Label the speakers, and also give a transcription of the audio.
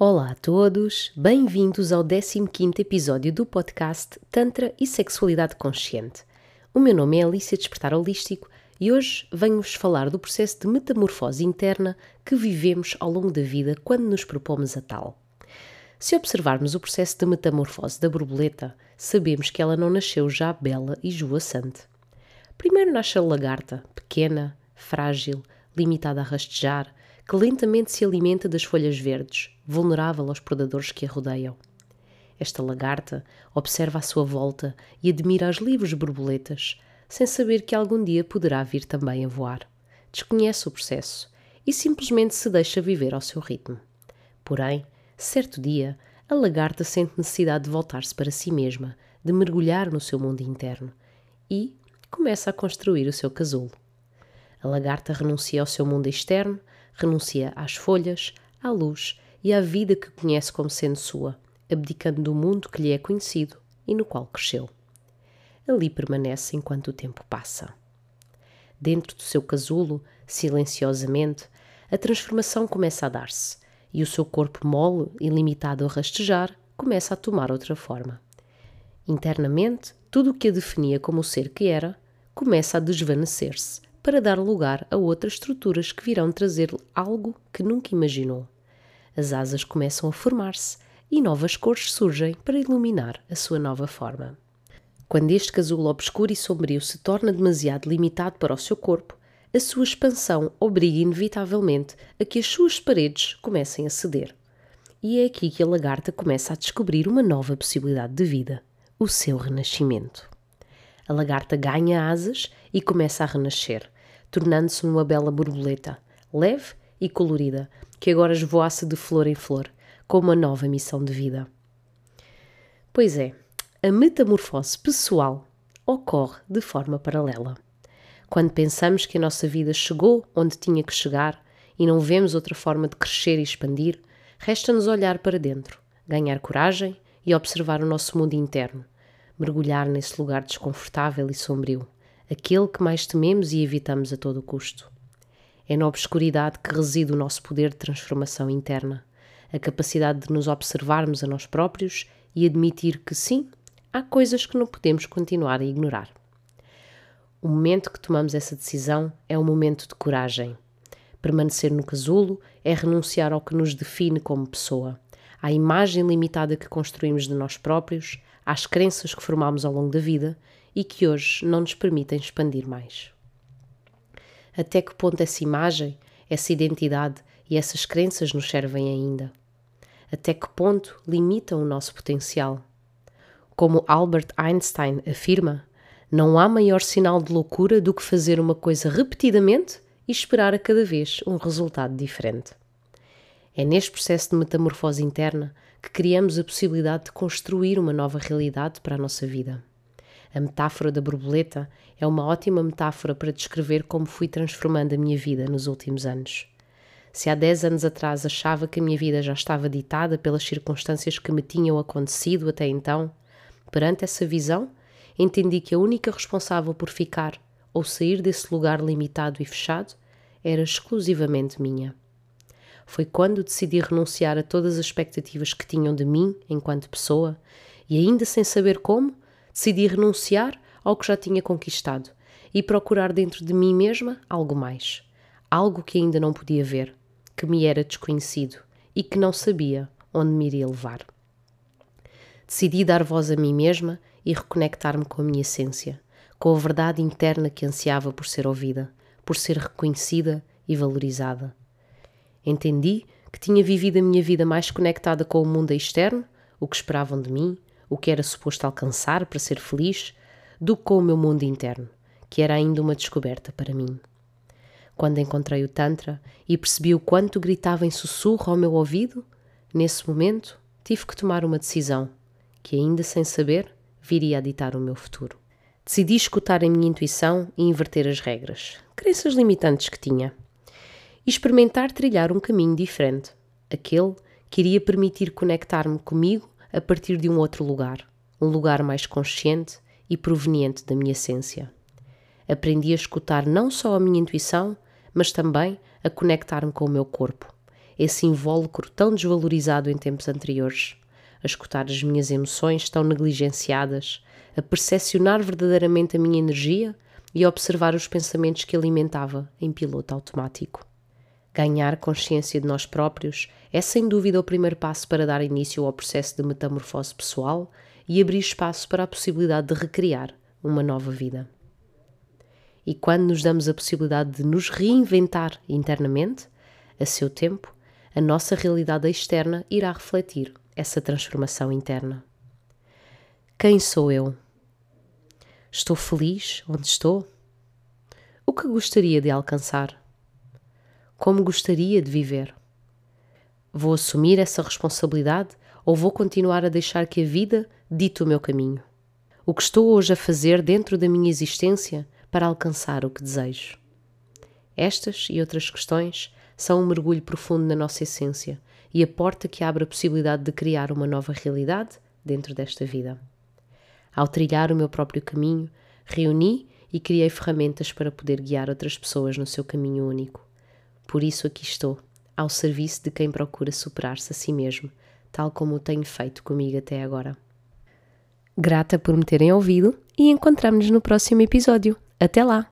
Speaker 1: Olá a todos, bem-vindos ao 15º episódio do podcast Tantra e Sexualidade Consciente. O meu nome é Alicia Despertar Holístico e hoje venho-vos falar do processo de metamorfose interna que vivemos ao longo da vida quando nos propomos a tal. Se observarmos o processo de metamorfose da borboleta, sabemos que ela não nasceu já bela e juaçante. Primeiro nasce a lagarta, pequena, frágil, limitada a rastejar, que lentamente se alimenta das folhas verdes, vulnerável aos predadores que a rodeiam. Esta lagarta observa à sua volta e admira as livres borboletas, sem saber que algum dia poderá vir também a voar. Desconhece o processo e simplesmente se deixa viver ao seu ritmo. Porém, certo dia, a lagarta sente necessidade de voltar-se para si mesma, de mergulhar no seu mundo interno e começa a construir o seu casulo. A lagarta renuncia ao seu mundo externo, renuncia às folhas, à luz e à vida que conhece como sendo sua, abdicando do mundo que lhe é conhecido e no qual cresceu ali permanece enquanto o tempo passa. Dentro do seu casulo, silenciosamente, a transformação começa a dar-se e o seu corpo mole e limitado a rastejar começa a tomar outra forma. Internamente, tudo o que a definia como o ser que era começa a desvanecer-se para dar lugar a outras estruturas que virão trazer-lhe algo que nunca imaginou. As asas começam a formar-se e novas cores surgem para iluminar a sua nova forma. Quando este casulo obscuro e sombrio se torna demasiado limitado para o seu corpo, a sua expansão obriga inevitavelmente a que as suas paredes comecem a ceder. E é aqui que a lagarta começa a descobrir uma nova possibilidade de vida, o seu renascimento. A lagarta ganha asas e começa a renascer, tornando-se numa bela borboleta, leve e colorida, que agora esvoaça de flor em flor, com uma nova missão de vida. Pois é, a metamorfose pessoal ocorre de forma paralela. Quando pensamos que a nossa vida chegou onde tinha que chegar e não vemos outra forma de crescer e expandir, resta-nos olhar para dentro, ganhar coragem e observar o nosso mundo interno, mergulhar nesse lugar desconfortável e sombrio, aquele que mais tememos e evitamos a todo custo. É na obscuridade que reside o nosso poder de transformação interna, a capacidade de nos observarmos a nós próprios e admitir que sim, há coisas que não podemos continuar a ignorar. O momento que tomamos essa decisão é um momento de coragem. Permanecer no casulo é renunciar ao que nos define como pessoa, à imagem limitada que construímos de nós próprios, às crenças que formamos ao longo da vida e que hoje não nos permitem expandir mais. Até que ponto essa imagem, essa identidade e essas crenças nos servem ainda? Até que ponto limitam o nosso potencial? Como Albert Einstein afirma, não há maior sinal de loucura do que fazer uma coisa repetidamente e esperar a cada vez um resultado diferente. É neste processo de metamorfose interna que criamos a possibilidade de construir uma nova realidade para a nossa vida. A metáfora da borboleta é uma ótima metáfora para descrever como fui transformando a minha vida nos últimos anos. Se há 10 anos atrás achava que a minha vida já estava ditada pelas circunstâncias que me tinham acontecido até então, Perante essa visão, entendi que a única responsável por ficar ou sair desse lugar limitado e fechado era exclusivamente minha. Foi quando decidi renunciar a todas as expectativas que tinham de mim enquanto pessoa e, ainda sem saber como, decidi renunciar ao que já tinha conquistado e procurar dentro de mim mesma algo mais. Algo que ainda não podia ver, que me era desconhecido e que não sabia onde me iria levar. Decidi dar voz a mim mesma e reconectar-me com a minha essência, com a verdade interna que ansiava por ser ouvida, por ser reconhecida e valorizada. Entendi que tinha vivido a minha vida mais conectada com o mundo externo, o que esperavam de mim, o que era suposto alcançar para ser feliz, do que com o meu mundo interno, que era ainda uma descoberta para mim. Quando encontrei o Tantra e percebi o quanto gritava em sussurro ao meu ouvido, nesse momento tive que tomar uma decisão que, ainda sem saber, viria a ditar o meu futuro. Decidi escutar a minha intuição e inverter as regras, crenças limitantes que tinha, e experimentar trilhar um caminho diferente, aquele que iria permitir conectar-me comigo a partir de um outro lugar, um lugar mais consciente e proveniente da minha essência. Aprendi a escutar não só a minha intuição, mas também a conectar-me com o meu corpo. esse invólucro tão desvalorizado em tempos anteriores, a escutar as minhas emoções tão negligenciadas, a percepcionar verdadeiramente a minha energia e a observar os pensamentos que alimentava em piloto automático. Ganhar consciência de nós próprios é sem dúvida o primeiro passo para dar início ao processo de metamorfose pessoal e abrir espaço para a possibilidade de recriar uma nova vida. E quando nos damos a possibilidade de nos reinventar internamente, a seu tempo, a nossa realidade externa irá refletir essa transformação interna. Quem sou eu? Estou feliz onde estou? O que gostaria de alcançar? Como gostaria de viver? Vou assumir essa responsabilidade ou vou continuar a deixar que a vida dite o meu caminho? O que estou hoje a fazer dentro da minha existência para alcançar o que desejo? Estas e outras questões são um mergulho profundo na nossa essência e a porta que abre a possibilidade de criar uma nova realidade dentro desta vida. Ao trilhar o meu próprio caminho, reuni e criei ferramentas para poder guiar outras pessoas no seu caminho único. Por isso aqui estou, ao serviço de quem procura superar-se a si mesmo, tal como o tenho feito comigo até agora. Grata por me terem ouvido e encontramos-nos no próximo episódio. Até lá!